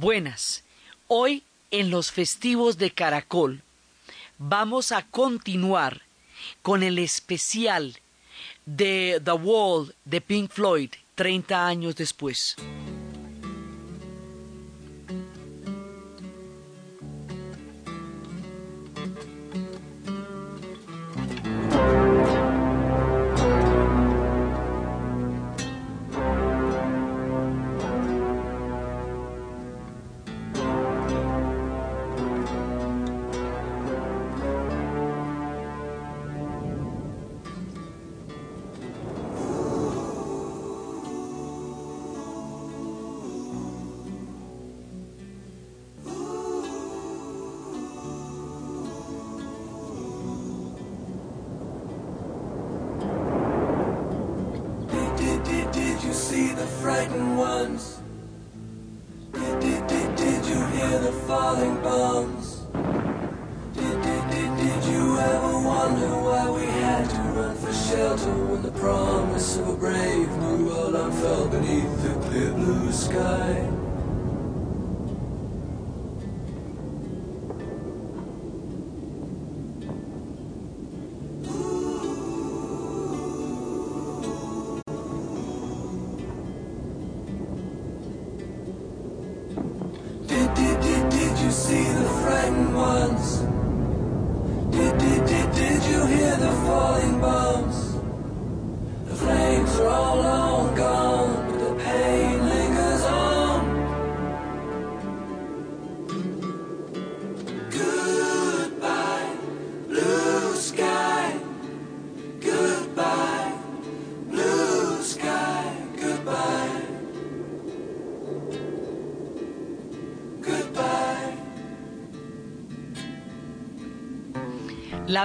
Buenas. Hoy en los festivos de Caracol vamos a continuar con el especial de The Wall de Pink Floyd 30 años después.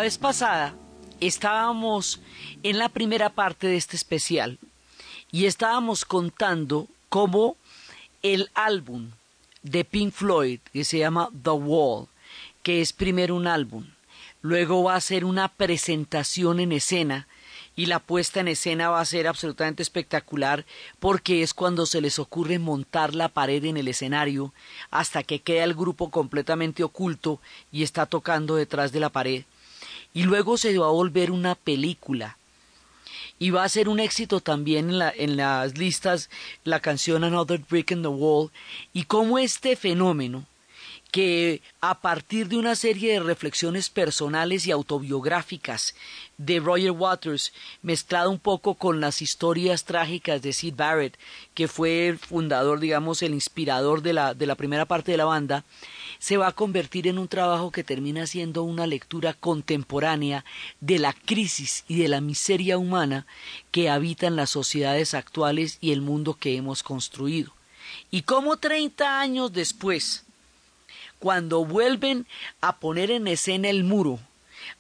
Vez pasada estábamos en la primera parte de este especial y estábamos contando cómo el álbum de Pink Floyd, que se llama The Wall, que es primero un álbum, luego va a ser una presentación en escena y la puesta en escena va a ser absolutamente espectacular porque es cuando se les ocurre montar la pared en el escenario hasta que queda el grupo completamente oculto y está tocando detrás de la pared y luego se va a volver una película. Y va a ser un éxito también en, la, en las listas la canción Another Brick in the Wall y cómo este fenómeno que a partir de una serie de reflexiones personales y autobiográficas de Roger Waters, mezclado un poco con las historias trágicas de Sid Barrett, que fue el fundador, digamos, el inspirador de la, de la primera parte de la banda, se va a convertir en un trabajo que termina siendo una lectura contemporánea de la crisis y de la miseria humana que habitan las sociedades actuales y el mundo que hemos construido. Y cómo treinta años después, cuando vuelven a poner en escena el muro,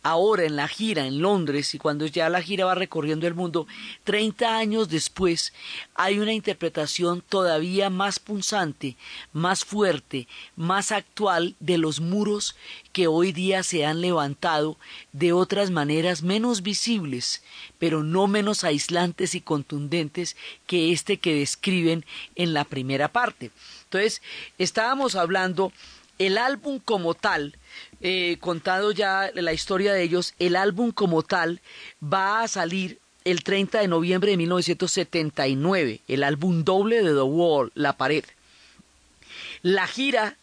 ahora en la gira en Londres y cuando ya la gira va recorriendo el mundo, 30 años después, hay una interpretación todavía más punzante, más fuerte, más actual de los muros que hoy día se han levantado de otras maneras menos visibles, pero no menos aislantes y contundentes que este que describen en la primera parte. Entonces, estábamos hablando el álbum como tal, eh, contado ya la historia de ellos, el álbum como tal va a salir el 30 de noviembre de 1979, el álbum doble de The Wall, La Pared. La gira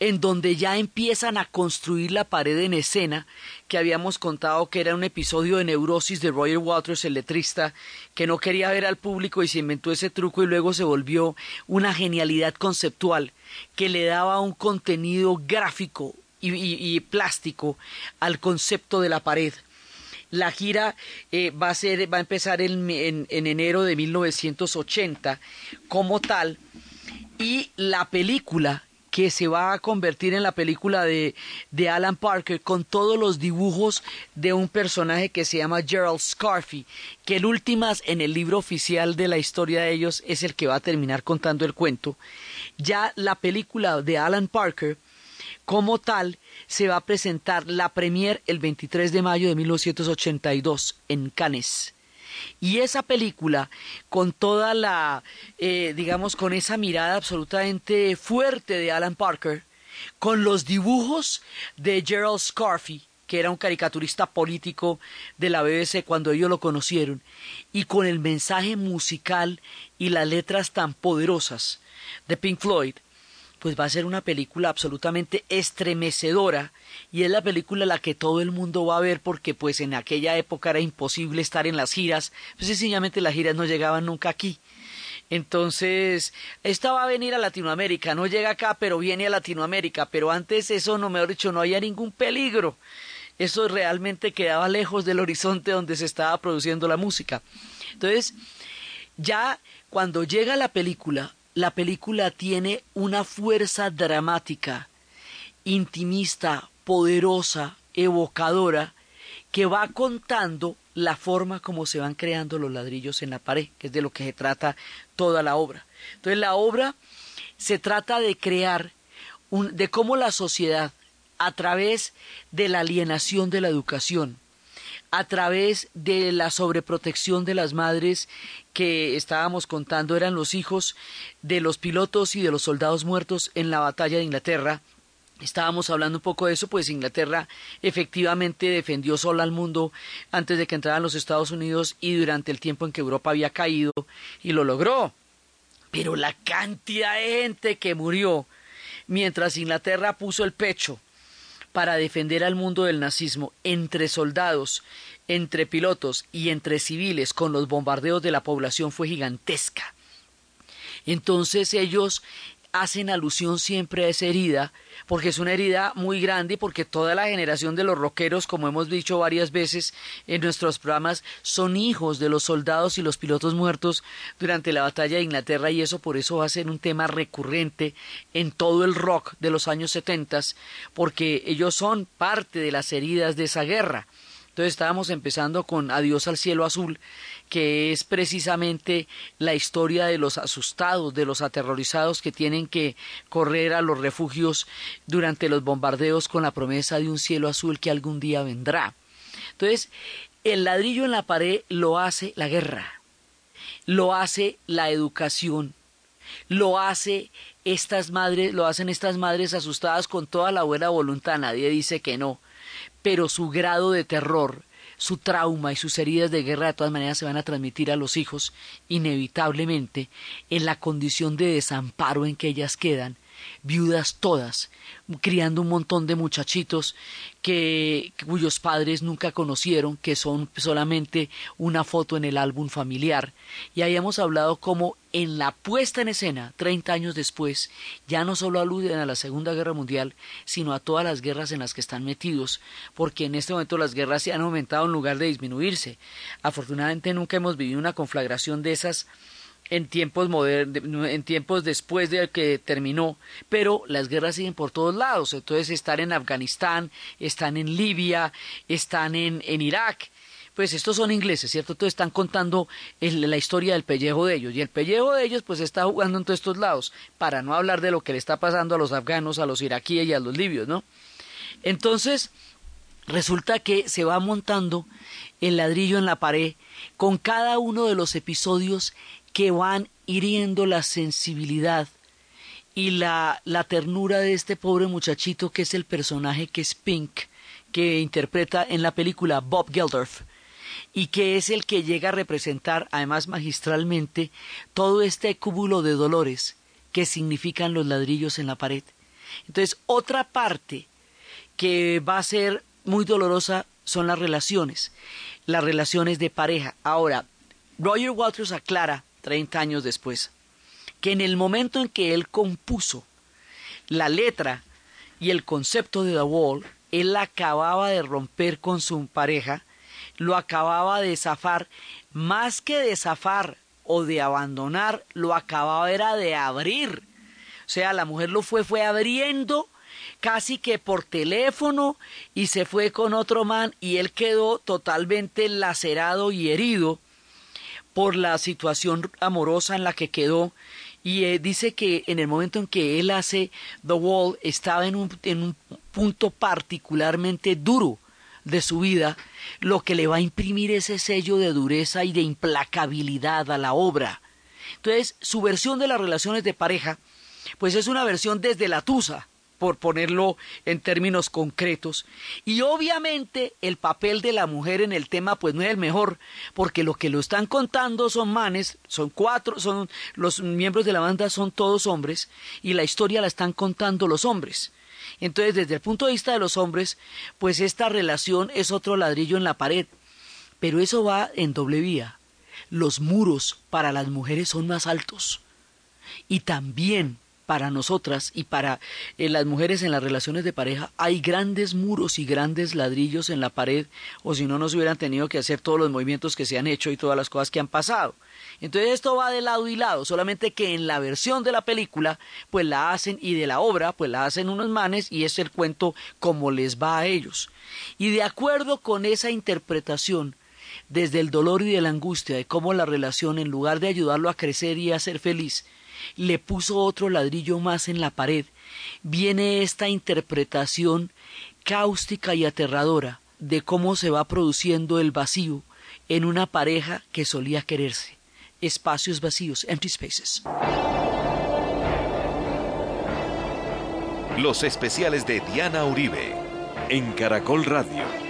en donde ya empiezan a construir la pared en escena, que habíamos contado que era un episodio de neurosis de Roger Waters, el letrista, que no quería ver al público y se inventó ese truco y luego se volvió una genialidad conceptual que le daba un contenido gráfico y, plástico al concepto de la pared. La gira eh, va, a ser, va a empezar en, en, en enero de 1980 como tal y la película que se va a convertir en la película de, de, Alan Parker con todos los dibujos de un personaje que se llama Gerald Scarfy, que el últimas en el libro oficial de la historia de ellos es el que va a terminar contando el cuento. Ya la película de Alan Parker como tal, se va a presentar la premier el 23 de mayo de 1982 en Cannes. Y esa película, con toda la, eh, digamos, con esa mirada absolutamente fuerte de Alan Parker, con los dibujos de Gerald Scarfy, que era un caricaturista político de la BBC cuando ellos lo conocieron, y con el mensaje musical y las letras tan poderosas de Pink Floyd, pues va a ser una película absolutamente estremecedora y es la película la que todo el mundo va a ver porque pues en aquella época era imposible estar en las giras, pues sencillamente las giras no llegaban nunca aquí. Entonces, esta va a venir a Latinoamérica, no llega acá, pero viene a Latinoamérica, pero antes eso, no me dicho, no había ningún peligro. Eso realmente quedaba lejos del horizonte donde se estaba produciendo la música. Entonces, ya cuando llega la película, la película tiene una fuerza dramática, intimista, poderosa, evocadora, que va contando la forma como se van creando los ladrillos en la pared, que es de lo que se trata toda la obra. Entonces la obra se trata de crear un, de cómo la sociedad, a través de la alienación de la educación, a través de la sobreprotección de las madres que estábamos contando eran los hijos de los pilotos y de los soldados muertos en la batalla de Inglaterra. Estábamos hablando un poco de eso, pues Inglaterra efectivamente defendió sola al mundo antes de que entraran los Estados Unidos y durante el tiempo en que Europa había caído y lo logró. Pero la cantidad de gente que murió mientras Inglaterra puso el pecho para defender al mundo del nazismo entre soldados, entre pilotos y entre civiles con los bombardeos de la población fue gigantesca. Entonces ellos hacen alusión siempre a esa herida, porque es una herida muy grande y porque toda la generación de los rockeros, como hemos dicho varias veces en nuestros programas, son hijos de los soldados y los pilotos muertos durante la batalla de Inglaterra y eso por eso va a ser un tema recurrente en todo el rock de los años setentas, porque ellos son parte de las heridas de esa guerra. Entonces estábamos empezando con Adiós al cielo azul, que es precisamente la historia de los asustados, de los aterrorizados que tienen que correr a los refugios durante los bombardeos con la promesa de un cielo azul que algún día vendrá. Entonces, el ladrillo en la pared lo hace la guerra, lo hace la educación, lo hace estas madres, lo hacen estas madres asustadas con toda la buena voluntad, nadie dice que no, pero su grado de terror, su trauma y sus heridas de guerra de todas maneras se van a transmitir a los hijos inevitablemente en la condición de desamparo en que ellas quedan viudas todas, criando un montón de muchachitos que, cuyos padres nunca conocieron, que son solamente una foto en el álbum familiar. Y ahí hemos hablado cómo en la puesta en escena, 30 años después, ya no solo aluden a la Segunda Guerra Mundial, sino a todas las guerras en las que están metidos, porque en este momento las guerras se han aumentado en lugar de disminuirse. Afortunadamente nunca hemos vivido una conflagración de esas en tiempos modernos, en tiempos después de que terminó, pero las guerras siguen por todos lados. Entonces están en Afganistán, están en Libia, están en, en Irak. Pues estos son ingleses, ¿cierto? Entonces están contando la historia del pellejo de ellos. Y el pellejo de ellos, pues está jugando en todos estos lados, para no hablar de lo que le está pasando a los afganos, a los iraquíes y a los libios, ¿no? Entonces, resulta que se va montando el ladrillo en la pared con cada uno de los episodios que van hiriendo la sensibilidad y la, la ternura de este pobre muchachito que es el personaje que es Pink, que interpreta en la película Bob Geldof y que es el que llega a representar, además magistralmente, todo este cúmulo de dolores que significan los ladrillos en la pared. Entonces, otra parte que va a ser muy dolorosa son las relaciones, las relaciones de pareja. Ahora, Roger Walters aclara treinta años después, que en el momento en que él compuso la letra y el concepto de The Wall, él acababa de romper con su pareja, lo acababa de zafar, más que de zafar o de abandonar, lo acababa era de abrir. O sea, la mujer lo fue, fue abriendo casi que por teléfono y se fue con otro man y él quedó totalmente lacerado y herido por la situación amorosa en la que quedó y eh, dice que en el momento en que él hace The Wall estaba en un, en un punto particularmente duro de su vida, lo que le va a imprimir ese sello de dureza y de implacabilidad a la obra. Entonces, su versión de las relaciones de pareja, pues es una versión desde la tusa, por ponerlo en términos concretos. Y obviamente el papel de la mujer en el tema pues no es el mejor, porque lo que lo están contando son manes, son cuatro, son los miembros de la banda son todos hombres y la historia la están contando los hombres. Entonces, desde el punto de vista de los hombres, pues esta relación es otro ladrillo en la pared. Pero eso va en doble vía. Los muros para las mujeres son más altos. Y también para nosotras y para eh, las mujeres en las relaciones de pareja hay grandes muros y grandes ladrillos en la pared o si no nos hubieran tenido que hacer todos los movimientos que se han hecho y todas las cosas que han pasado. Entonces esto va de lado y lado, solamente que en la versión de la película pues la hacen y de la obra pues la hacen unos manes y es el cuento como les va a ellos. Y de acuerdo con esa interpretación desde el dolor y de la angustia de cómo la relación en lugar de ayudarlo a crecer y a ser feliz le puso otro ladrillo más en la pared, viene esta interpretación cáustica y aterradora de cómo se va produciendo el vacío en una pareja que solía quererse. Espacios vacíos, empty spaces. Los especiales de Diana Uribe en Caracol Radio.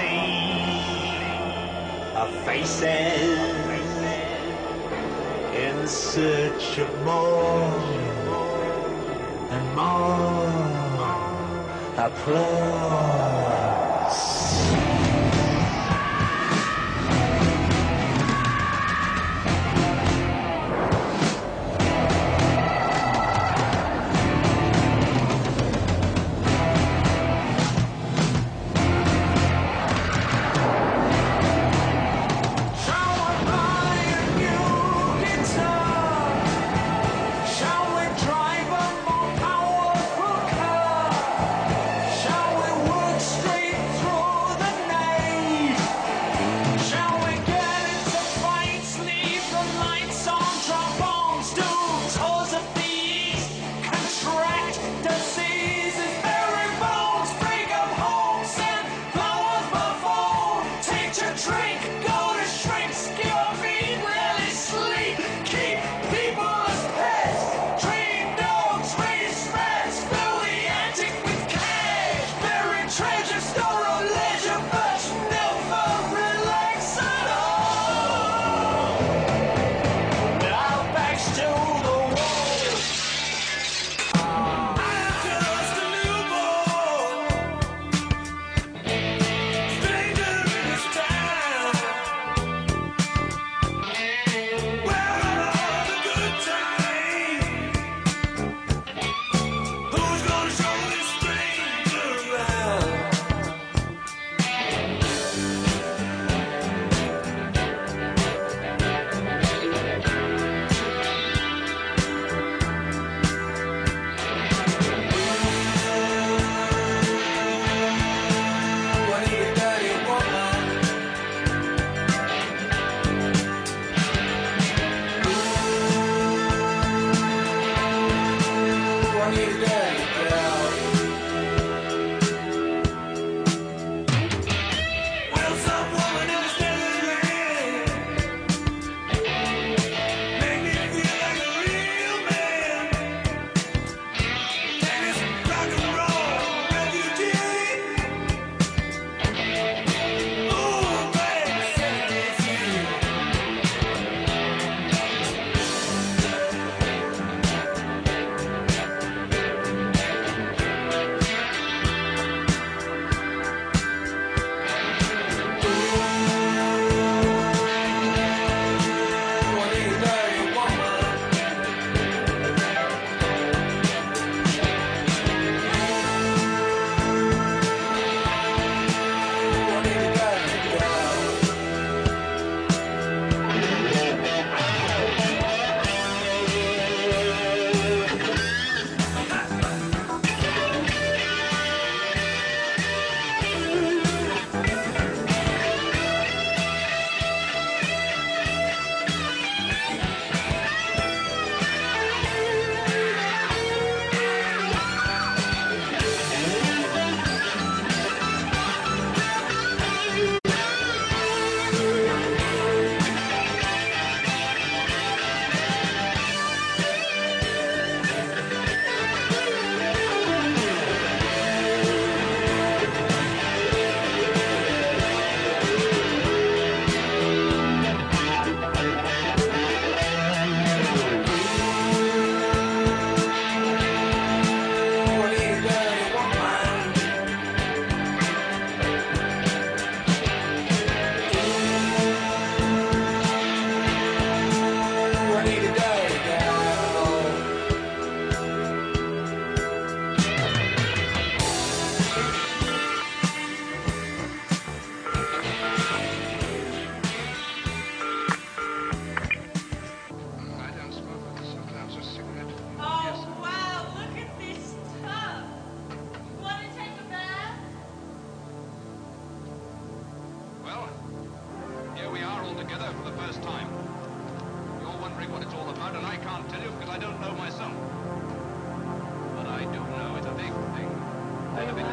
sea of faces in search of more and more applause.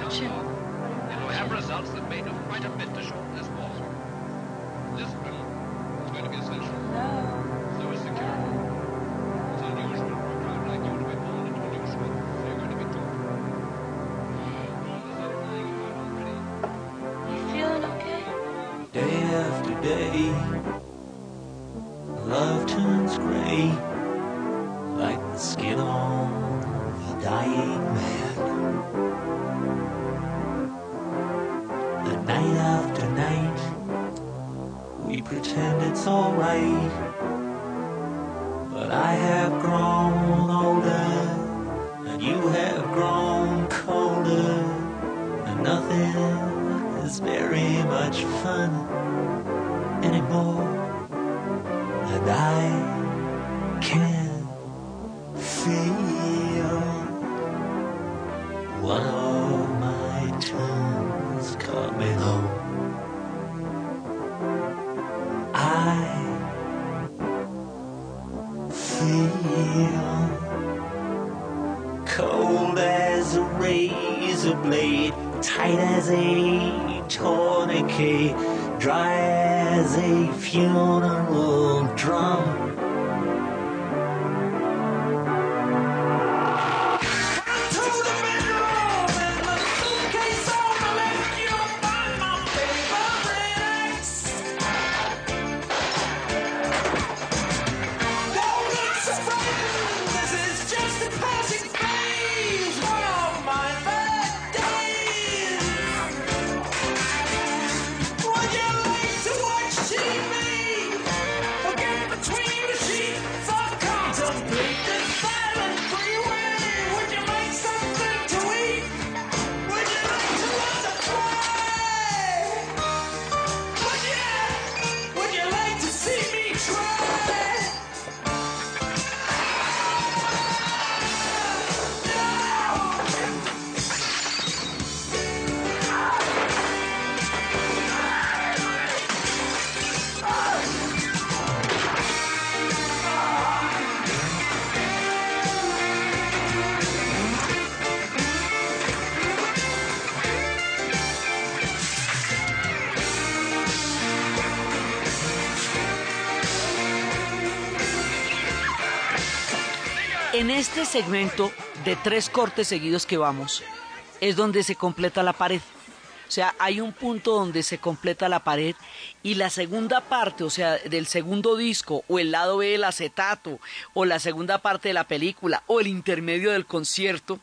And if it does Watching. work, it will have results that may do quite a bit to shorten this war. Discipline is going to be essential. So is security. It's unusual for a crowd like you to be born into a new school. So you're going to be taught. All this other lying about already. You feeling okay? Day after day, este segmento de tres cortes seguidos que vamos, es donde se completa la pared. O sea, hay un punto donde se completa la pared y la segunda parte, o sea, del segundo disco o el lado B del acetato o la segunda parte de la película o el intermedio del concierto,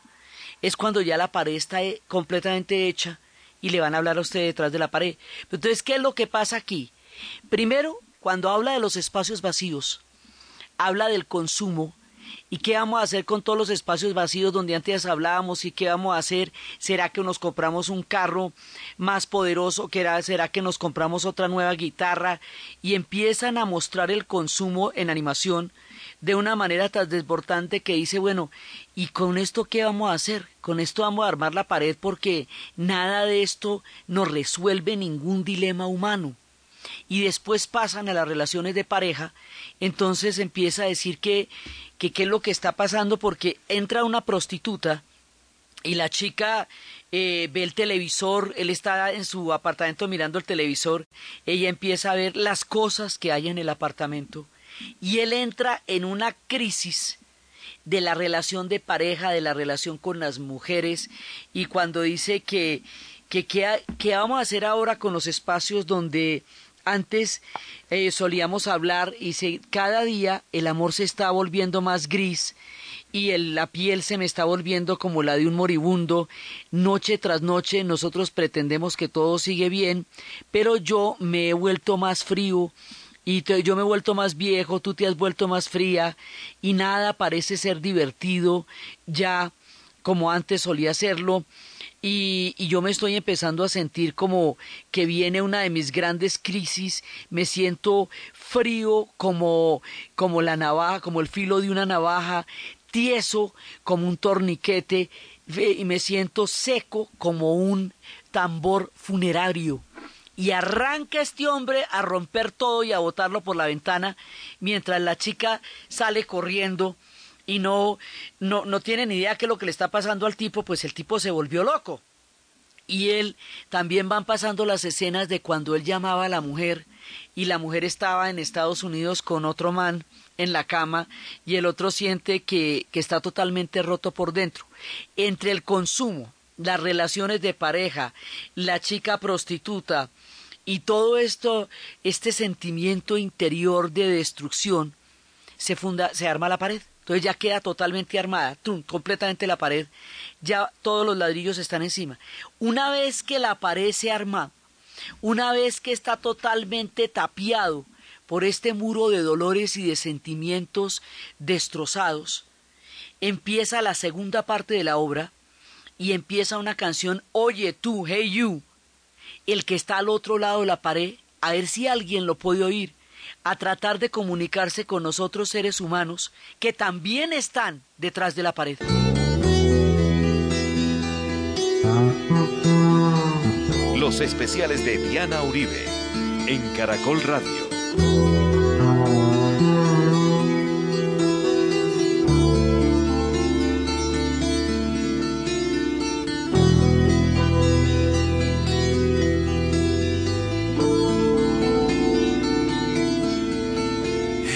es cuando ya la pared está eh, completamente hecha y le van a hablar a usted detrás de la pared. Entonces, ¿qué es lo que pasa aquí? Primero, cuando habla de los espacios vacíos, habla del consumo ¿Y qué vamos a hacer con todos los espacios vacíos donde antes hablábamos? ¿Y qué vamos a hacer? ¿Será que nos compramos un carro más poderoso? ¿Será que nos compramos otra nueva guitarra? Y empiezan a mostrar el consumo en animación de una manera tan desbordante que dice, bueno, ¿y con esto qué vamos a hacer? Con esto vamos a armar la pared porque nada de esto nos resuelve ningún dilema humano y después pasan a las relaciones de pareja, entonces empieza a decir que, que qué es lo que está pasando porque entra una prostituta y la chica eh, ve el televisor, él está en su apartamento mirando el televisor, ella empieza a ver las cosas que hay en el apartamento y él entra en una crisis de la relación de pareja, de la relación con las mujeres y cuando dice que que qué vamos a hacer ahora con los espacios donde antes eh, solíamos hablar y se, cada día el amor se está volviendo más gris y el, la piel se me está volviendo como la de un moribundo. Noche tras noche nosotros pretendemos que todo sigue bien, pero yo me he vuelto más frío y te, yo me he vuelto más viejo, tú te has vuelto más fría y nada parece ser divertido ya como antes solía serlo y, y, yo me estoy empezando a sentir como que viene una de mis grandes crisis, me siento frío como, como la navaja, como el filo de una navaja, tieso como un torniquete y me siento seco como un tambor funerario. y arranca este hombre a romper todo y a botarlo por la ventana, mientras la chica sale corriendo y no, no, no tiene ni idea qué es lo que le está pasando al tipo, pues el tipo se volvió loco. Y él también van pasando las escenas de cuando él llamaba a la mujer y la mujer estaba en Estados Unidos con otro man en la cama y el otro siente que, que está totalmente roto por dentro. Entre el consumo, las relaciones de pareja, la chica prostituta y todo esto, este sentimiento interior de destrucción, se funda, se arma la pared. Entonces ya queda totalmente armada, completamente la pared, ya todos los ladrillos están encima. Una vez que la pared se arma, una vez que está totalmente tapiado por este muro de dolores y de sentimientos destrozados, empieza la segunda parte de la obra y empieza una canción Oye tú, hey you, el que está al otro lado de la pared, a ver si alguien lo puede oír a tratar de comunicarse con nosotros seres humanos que también están detrás de la pared. Los especiales de Diana Uribe en Caracol Radio.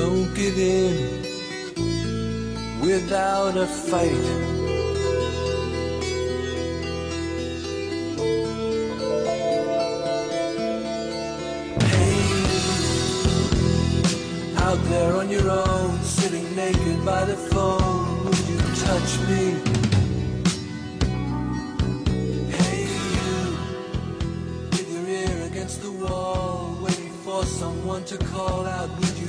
Don't give in without a fight. Hey, out there on your own, sitting naked by the phone, would you touch me? Hey, you, with your ear against the wall, waiting for someone to call out, would you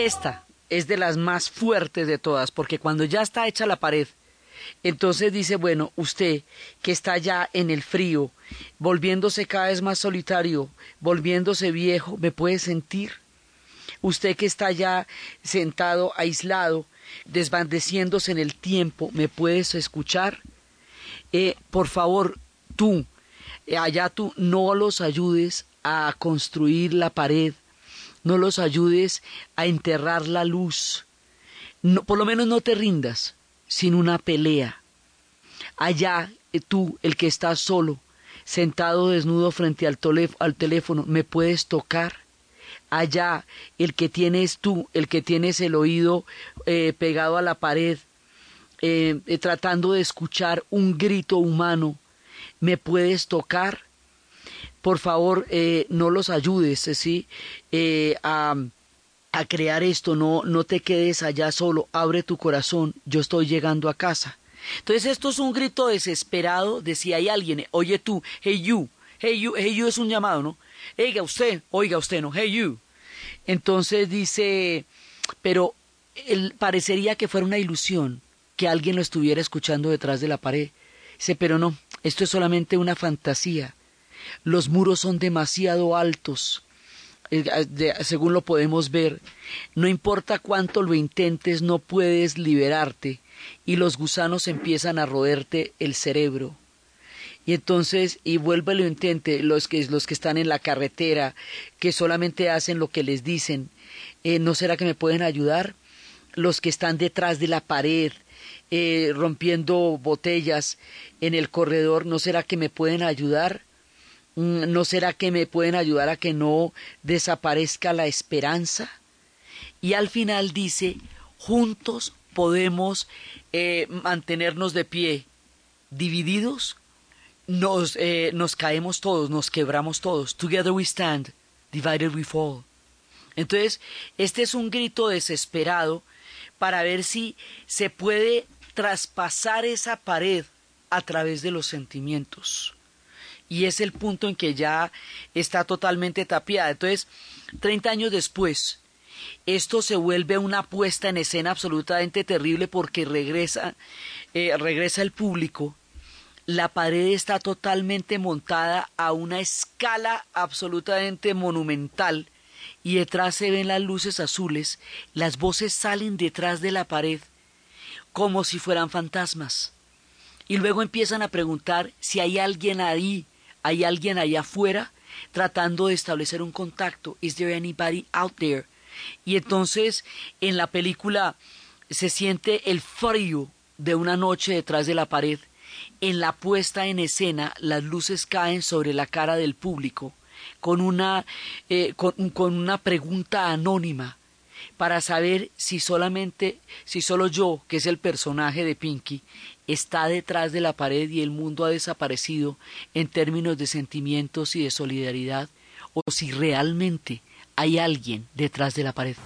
Esta es de las más fuertes de todas, porque cuando ya está hecha la pared, entonces dice, bueno, usted que está ya en el frío, volviéndose cada vez más solitario, volviéndose viejo, ¿me puede sentir? Usted que está ya sentado, aislado, desvaneciéndose en el tiempo, ¿me puedes escuchar? Eh, por favor, tú, eh, allá tú, no los ayudes a construir la pared, no los ayudes a enterrar la luz, por lo menos no te rindas sin una pelea. Allá eh, tú, el que estás solo, sentado desnudo frente al, al teléfono, ¿me puedes tocar? Allá, el que tienes tú, el que tienes el oído eh, pegado a la pared, eh, tratando de escuchar un grito humano, ¿me puedes tocar? Por favor, no los ayudes, ¿sí? a a crear esto, no, no te quedes allá solo, abre tu corazón, yo estoy llegando a casa. Entonces esto es un grito desesperado de si hay alguien, oye tú, hey you, hey you, hey you es un llamado, ¿no? Oiga usted, oiga usted, no, hey you. Entonces dice, pero él parecería que fuera una ilusión que alguien lo estuviera escuchando detrás de la pared. Dice, pero no, esto es solamente una fantasía. Los muros son demasiado altos eh, según lo podemos ver, no importa cuánto lo intentes, no puedes liberarte y los gusanos empiezan a roerte el cerebro. Y entonces, y vuelve lo intente, los que, los que están en la carretera, que solamente hacen lo que les dicen, eh, ¿no será que me pueden ayudar? Los que están detrás de la pared, eh, rompiendo botellas en el corredor, ¿no será que me pueden ayudar? Mm, ¿No será que me pueden ayudar a que no desaparezca la esperanza? Y al final dice, juntos podemos eh, mantenernos de pie, divididos, nos, eh, nos caemos todos, nos quebramos todos. Together we stand, divided we fall. Entonces, este es un grito desesperado para ver si se puede traspasar esa pared a través de los sentimientos y es el punto en que ya está totalmente tapiada. Entonces, 30 años después, esto se vuelve una puesta en escena absolutamente terrible porque regresa, eh, regresa el público. La pared está totalmente montada a una escala absolutamente monumental y detrás se ven las luces azules, las voces salen detrás de la pared como si fueran fantasmas. Y luego empiezan a preguntar si hay alguien ahí hay alguien allá afuera tratando de establecer un contacto. Is there anybody out there? Y entonces en la película se siente el frío de una noche detrás de la pared. En la puesta en escena las luces caen sobre la cara del público con una, eh, con, con una pregunta anónima para saber si solamente, si solo yo, que es el personaje de Pinky, está detrás de la pared y el mundo ha desaparecido en términos de sentimientos y de solidaridad, o si realmente hay alguien detrás de la pared.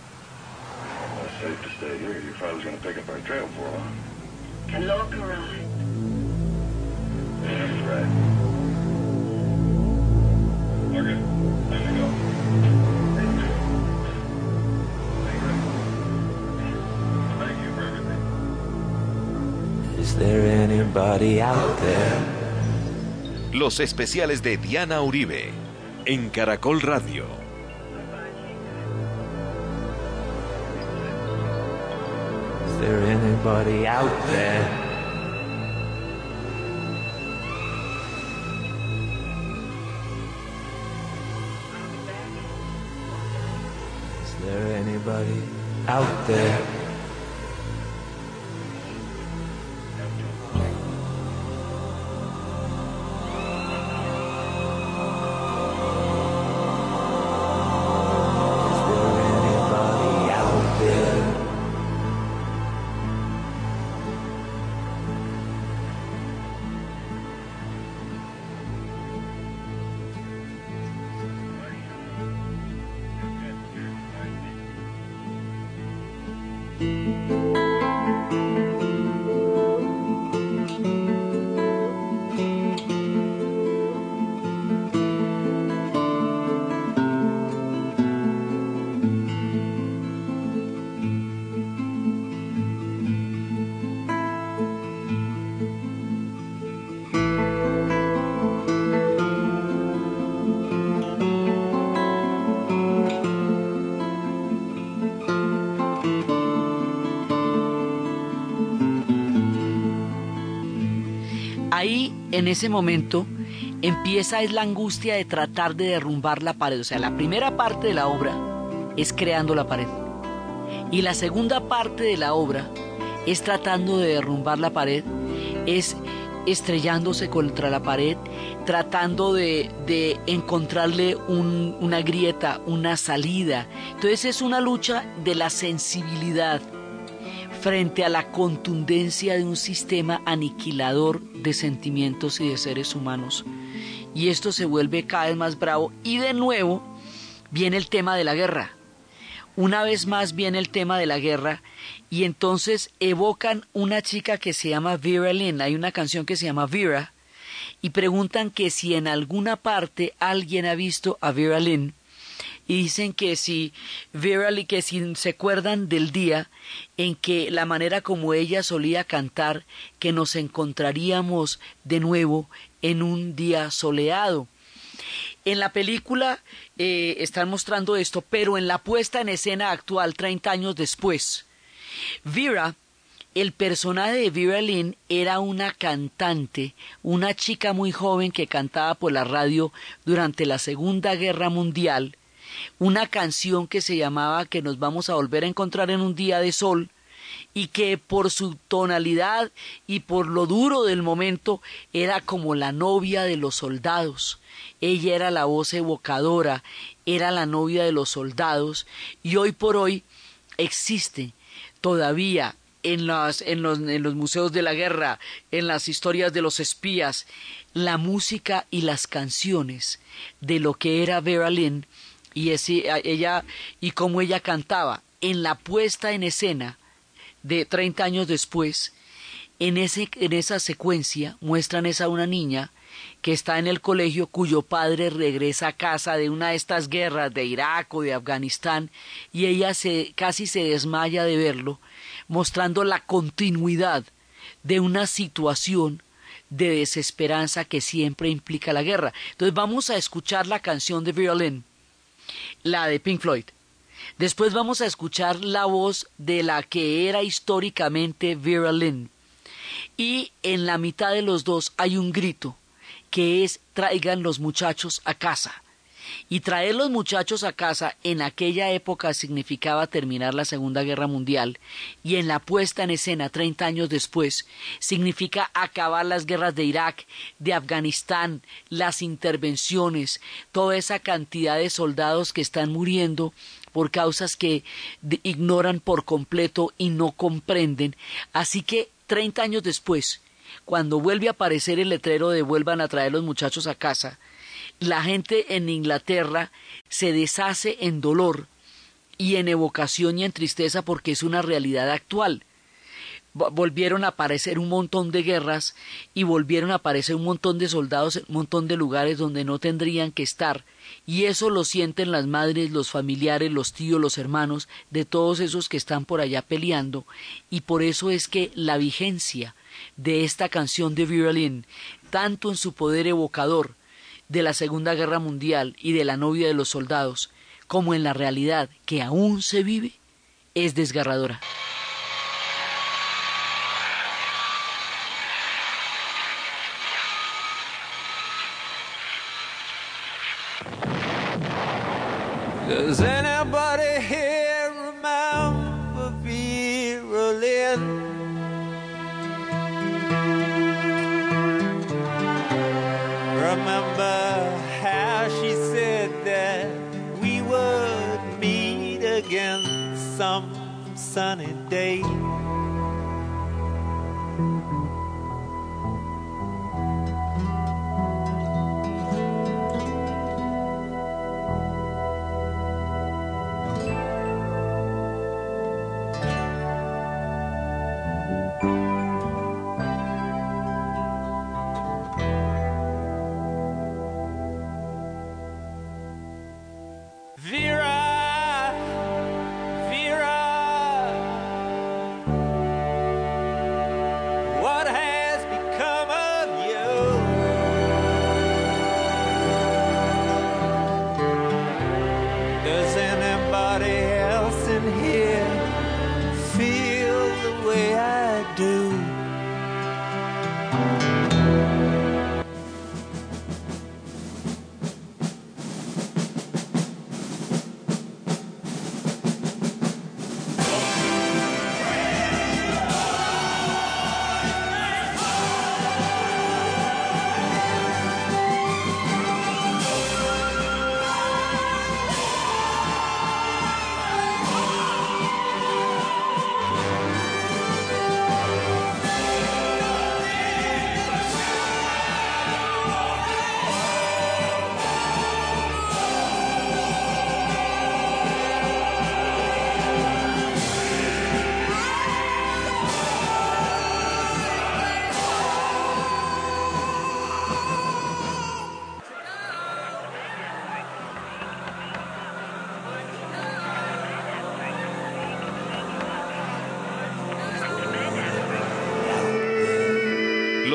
Los especiales de Diana Uribe en Caracol Radio. Is there anybody out there? Is there anybody out there? En ese momento, empieza es la angustia de tratar de derrumbar la pared. O sea, la primera parte de la obra es creando la pared. Y la segunda parte de la obra es tratando de derrumbar la pared, es estrellándose contra la pared, tratando de, de encontrarle un- una grieta, una salida. Entonces es una lucha de la sensibilidad frente a la contundencia de un sistema aniquilador de sentimientos y de seres humanos. Y esto se vuelve cada vez más bravo y de nuevo viene el tema de la guerra. Una vez más viene el tema de la guerra y entonces evocan una chica que se llama Vera Lynn. Hay una canción que se llama Vera y preguntan que si en alguna parte alguien ha visto a Vera Lynn y dicen que si Vera Lynn, que si se acuerdan del día en que la manera como ella solía cantar que nos encontraríamos de nuevo en un día soleado. En la película eh, están mostrando esto, pero en la puesta en escena actual, 30 años después, Vera, el personaje de Vera Lynn era una cantante, una chica muy joven que cantaba por la radio durante la Segunda Guerra Mundial, una canción que se llamaba Que nos vamos a volver a encontrar en un día de sol, y que por su tonalidad y por lo duro del momento era como la novia de los soldados. Ella era la voz evocadora, era la novia de los soldados y hoy por hoy existe todavía en, las, en, los, en los museos de la guerra, en las historias de los espías, la música y las canciones de lo que era Vera y ese, ella y cómo ella cantaba en la puesta en escena de 30 años después, en, ese, en esa secuencia muestran esa una niña que está en el colegio cuyo padre regresa a casa de una de estas guerras de Irak o de Afganistán y ella se casi se desmaya de verlo, mostrando la continuidad de una situación de desesperanza que siempre implica la guerra. Entonces vamos a escuchar la canción de Violin, la de Pink Floyd. Después vamos a escuchar la voz de la que era históricamente Vera Lynn. Y en la mitad de los dos hay un grito que es traigan los muchachos a casa. Y traer los muchachos a casa en aquella época significaba terminar la Segunda Guerra Mundial y en la puesta en escena 30 años después significa acabar las guerras de Irak, de Afganistán, las intervenciones, toda esa cantidad de soldados que están muriendo por causas que ignoran por completo y no comprenden. Así que 30 años después, cuando vuelve a aparecer el letrero de vuelvan a traer los muchachos a casa, la gente en Inglaterra se deshace en dolor y en evocación y en tristeza porque es una realidad actual. Volvieron a aparecer un montón de guerras y volvieron a aparecer un montón de soldados en un montón de lugares donde no tendrían que estar. Y eso lo sienten las madres, los familiares, los tíos, los hermanos, de todos esos que están por allá peleando. Y por eso es que la vigencia de esta canción de Violin, tanto en su poder evocador, de la Segunda Guerra Mundial y de la novia de los soldados, como en la realidad que aún se vive, es desgarradora. Sunny day?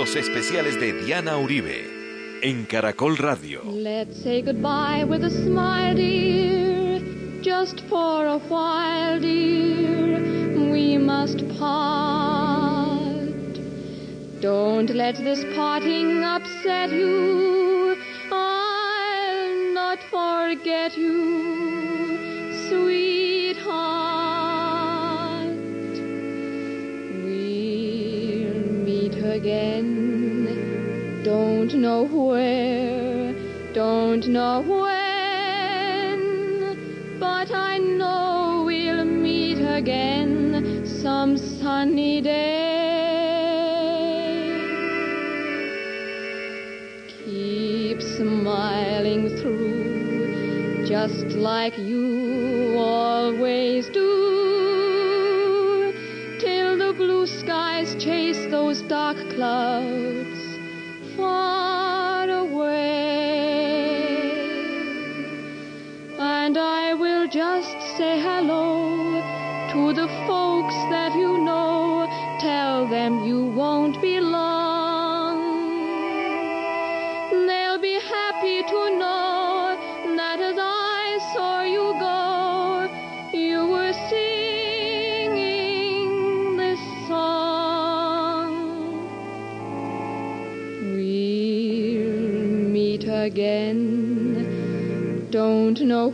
Los especiales de Diana Uribe en Caracol Radio. Let's say goodbye with a smile, dear. Just for a while, dear. We must part. Don't let this parting upset you. Sunny day. Keep smiling through, just like you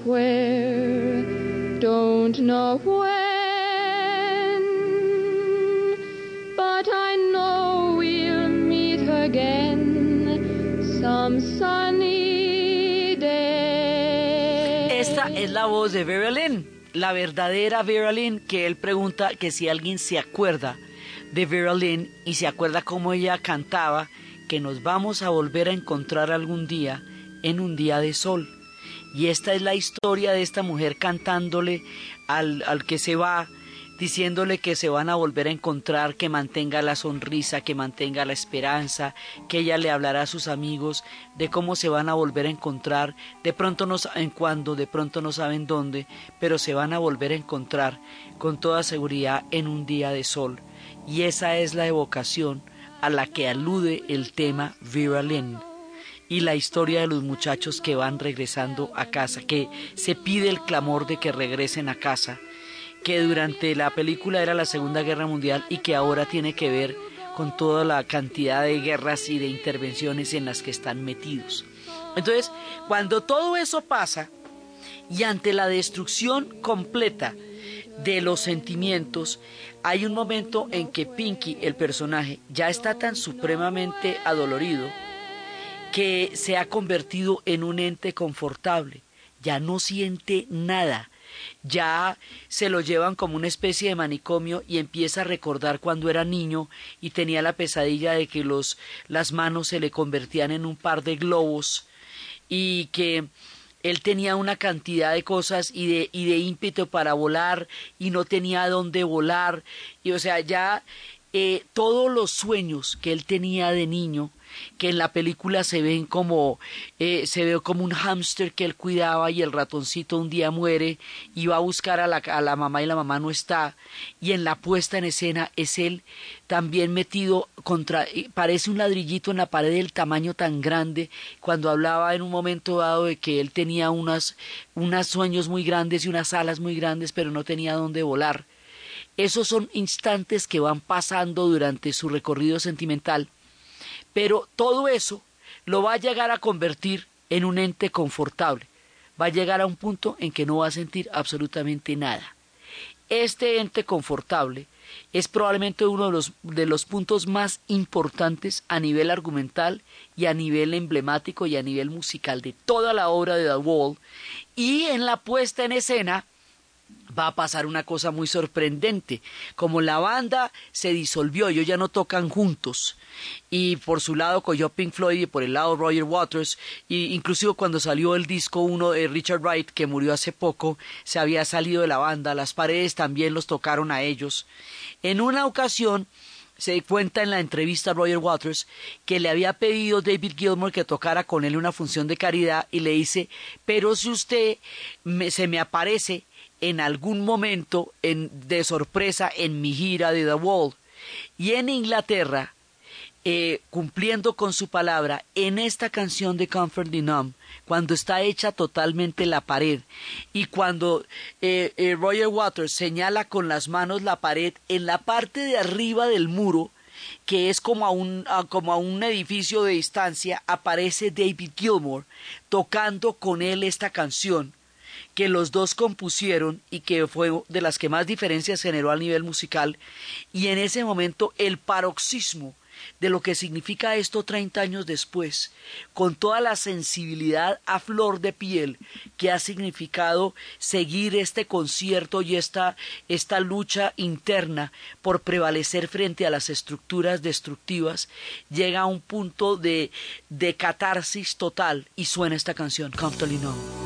where, don't know when, but I know we'll meet again some sunny day. Esta es la voz de Vera Lynn, la verdadera Vera Lynn, que él pregunta que si alguien se acuerda de Vera Lynn y se acuerda cómo ella cantaba, que nos vamos a volver a encontrar algún día en un día de sol. Y esta es la historia de esta mujer cantándole al, al que se va, diciéndole que se van a volver a encontrar, que mantenga la sonrisa, que mantenga la esperanza, que ella le hablará a sus amigos de cómo se van a volver a encontrar, de pronto no saben cuándo, de pronto no saben dónde, pero se van a volver a encontrar con toda seguridad en un día de sol. Y esa es la evocación a la que alude el tema Vera y la historia de los muchachos que van regresando a casa, que se pide el clamor de que regresen a casa, que durante la película era la Segunda Guerra Mundial y que ahora tiene que ver con toda la cantidad de guerras y de intervenciones en las que están metidos. Entonces, cuando todo eso pasa y ante la destrucción completa de los sentimientos, hay un momento en que Pinky, el personaje, ya está tan supremamente adolorido que se ha convertido en un ente confortable, ya no siente nada, ya se lo llevan como una especie de manicomio y empieza a recordar cuando era niño y tenía la pesadilla de que los, las manos se le convertían en un par de globos y que él tenía una cantidad de cosas y de, y de ímpetu para volar y no tenía dónde volar. Y o sea ya eh, todos los sueños que él tenía de niño que en la película se ven como eh, se ve como un hámster que él cuidaba y el ratoncito un día muere y va a buscar a la, a la mamá y la mamá no está. Y en la puesta en escena es él también metido contra parece un ladrillito en la pared del tamaño tan grande. Cuando hablaba en un momento dado de que él tenía unas unos sueños muy grandes y unas alas muy grandes pero no tenía dónde volar. Esos son instantes que van pasando durante su recorrido sentimental pero todo eso lo va a llegar a convertir en un ente confortable. Va a llegar a un punto en que no va a sentir absolutamente nada. Este ente confortable es probablemente uno de los, de los puntos más importantes a nivel argumental y a nivel emblemático y a nivel musical de toda la obra de The Wall. Y en la puesta en escena va a pasar una cosa muy sorprendente. Como la banda se disolvió, ellos ya no tocan juntos. Y por su lado cogió Pink Floyd y por el lado Roger Waters. Y inclusive cuando salió el disco uno de Richard Wright, que murió hace poco, se había salido de la banda. Las paredes también los tocaron a ellos. En una ocasión se cuenta en la entrevista a Roger Waters que le había pedido David Gilmour que tocara con él una función de caridad y le dice, pero si usted me, se me aparece en algún momento en, de sorpresa en mi gira de The Wall. Y en Inglaterra, eh, cumpliendo con su palabra en esta canción de Comfort Numb, cuando está hecha totalmente la pared y cuando eh, eh, Roger Waters señala con las manos la pared en la parte de arriba del muro, que es como a un, como a un edificio de distancia, aparece David Gilmour tocando con él esta canción que los dos compusieron y que fue de las que más diferencias generó a nivel musical, y en ese momento el paroxismo de lo que significa esto 30 años después, con toda la sensibilidad a flor de piel que ha significado seguir este concierto y esta, esta lucha interna por prevalecer frente a las estructuras destructivas, llega a un punto de, de catarsis total y suena esta canción, Comfortably Numb.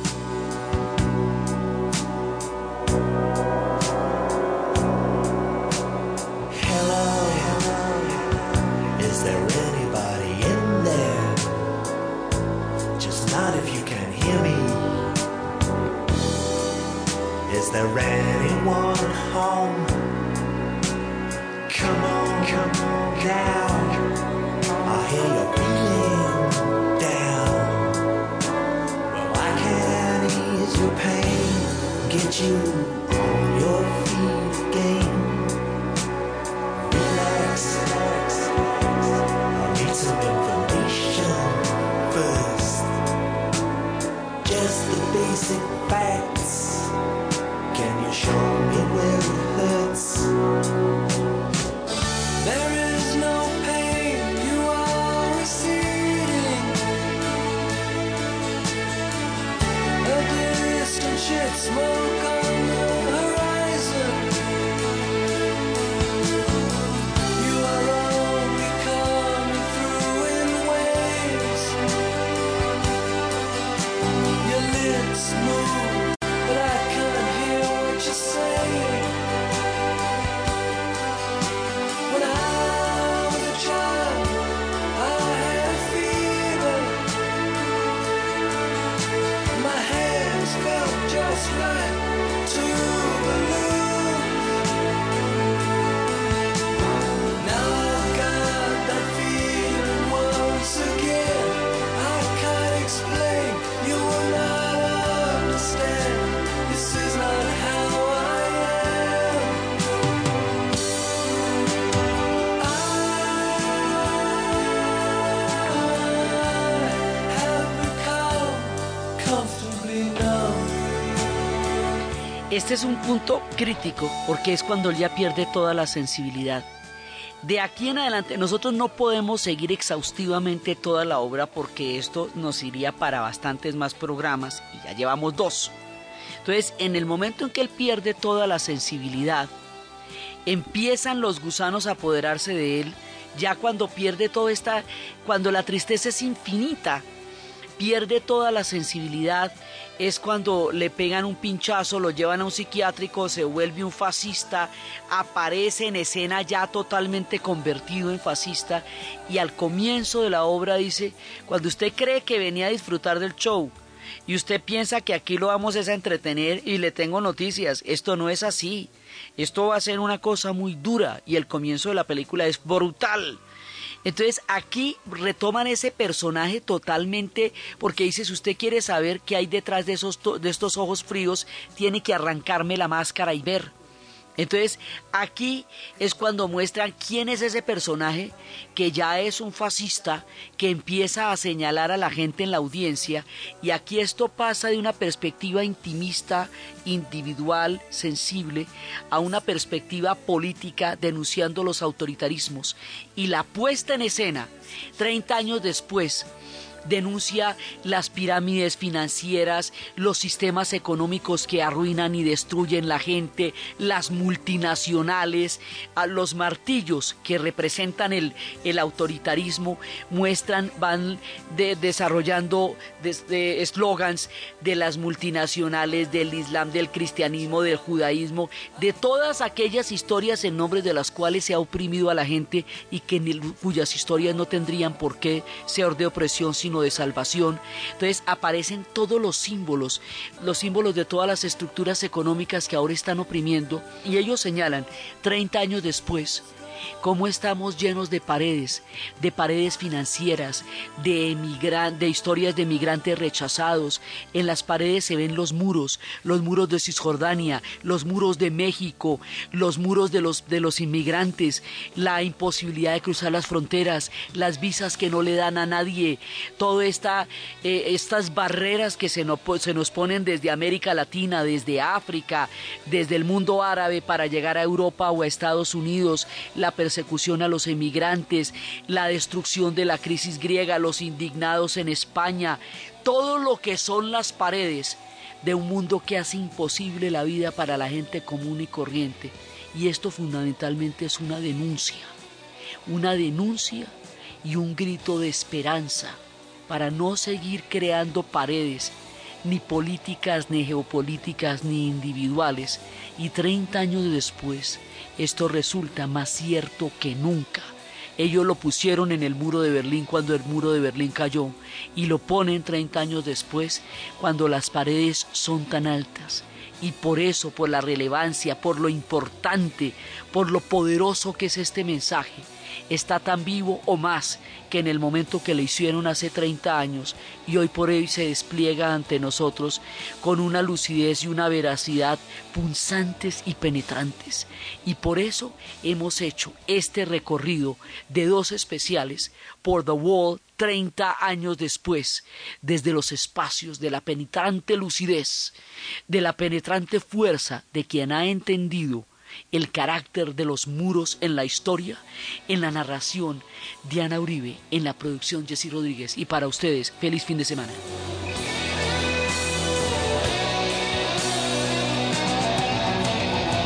There anyone home? Come on, come on down. I hear you're down. Well, I can ease your pain, get you small Este es un punto crítico porque es cuando él ya pierde toda la sensibilidad. De aquí en adelante nosotros no podemos seguir exhaustivamente toda la obra porque esto nos iría para bastantes más programas y ya llevamos dos. Entonces, en el momento en que él pierde toda la sensibilidad, empiezan los gusanos a apoderarse de él, ya cuando pierde toda esta, cuando la tristeza es infinita, pierde toda la sensibilidad, es cuando le pegan un pinchazo, lo llevan a un psiquiátrico, se vuelve un fascista, aparece en escena ya totalmente convertido en fascista y al comienzo de la obra dice, cuando usted cree que venía a disfrutar del show, y usted piensa que aquí lo vamos es a entretener y le tengo noticias. Esto no es así. Esto va a ser una cosa muy dura y el comienzo de la película es brutal. Entonces aquí retoman ese personaje totalmente porque dice si usted quiere saber qué hay detrás de esos de estos ojos fríos tiene que arrancarme la máscara y ver. Entonces, aquí es cuando muestran quién es ese personaje que ya es un fascista, que empieza a señalar a la gente en la audiencia, y aquí esto pasa de una perspectiva intimista, individual, sensible, a una perspectiva política denunciando los autoritarismos. Y la puesta en escena, 30 años después, denuncia las pirámides financieras, los sistemas económicos que arruinan y destruyen la gente, las multinacionales, a los martillos que representan el, el autoritarismo, muestran, van de- desarrollando eslogans de las multinacionales, del Islam, del cristianismo, del judaísmo, de todas aquellas historias en nombre de las cuales se ha oprimido a la gente y que cuyas historias no tendrían por qué ser de opresión sino de salvación. Entonces aparecen todos los símbolos, los símbolos de todas las estructuras económicas que ahora están oprimiendo y ellos señalan 30 años después cómo estamos llenos de paredes, de paredes financieras, de, emigran- de historias de migrantes rechazados. En las paredes se ven los muros, los muros de Cisjordania, los muros de México, los muros de los, de los inmigrantes, la imposibilidad de cruzar las fronteras, las visas que no le dan a nadie, todas esta, eh, estas barreras que se, no- se nos ponen desde América Latina, desde África, desde el mundo árabe para llegar a Europa o a Estados Unidos, persecución a los emigrantes, la destrucción de la crisis griega, los indignados en España, todo lo que son las paredes de un mundo que hace imposible la vida para la gente común y corriente. Y esto fundamentalmente es una denuncia, una denuncia y un grito de esperanza para no seguir creando paredes, ni políticas, ni geopolíticas, ni individuales. Y 30 años después, esto resulta más cierto que nunca. Ellos lo pusieron en el muro de Berlín cuando el muro de Berlín cayó y lo ponen 30 años después cuando las paredes son tan altas. Y por eso, por la relevancia, por lo importante, por lo poderoso que es este mensaje, está tan vivo o más que en el momento que le hicieron hace 30 años y hoy por hoy se despliega ante nosotros con una lucidez y una veracidad punzantes y penetrantes. Y por eso hemos hecho este recorrido de dos especiales por The Wall 30 años después, desde los espacios de la penetrante lucidez, de la penetrante fuerza de quien ha entendido el carácter de los muros en la historia, en la narración Diana Uribe, en la producción Jessy Rodríguez. Y para ustedes, feliz fin de semana.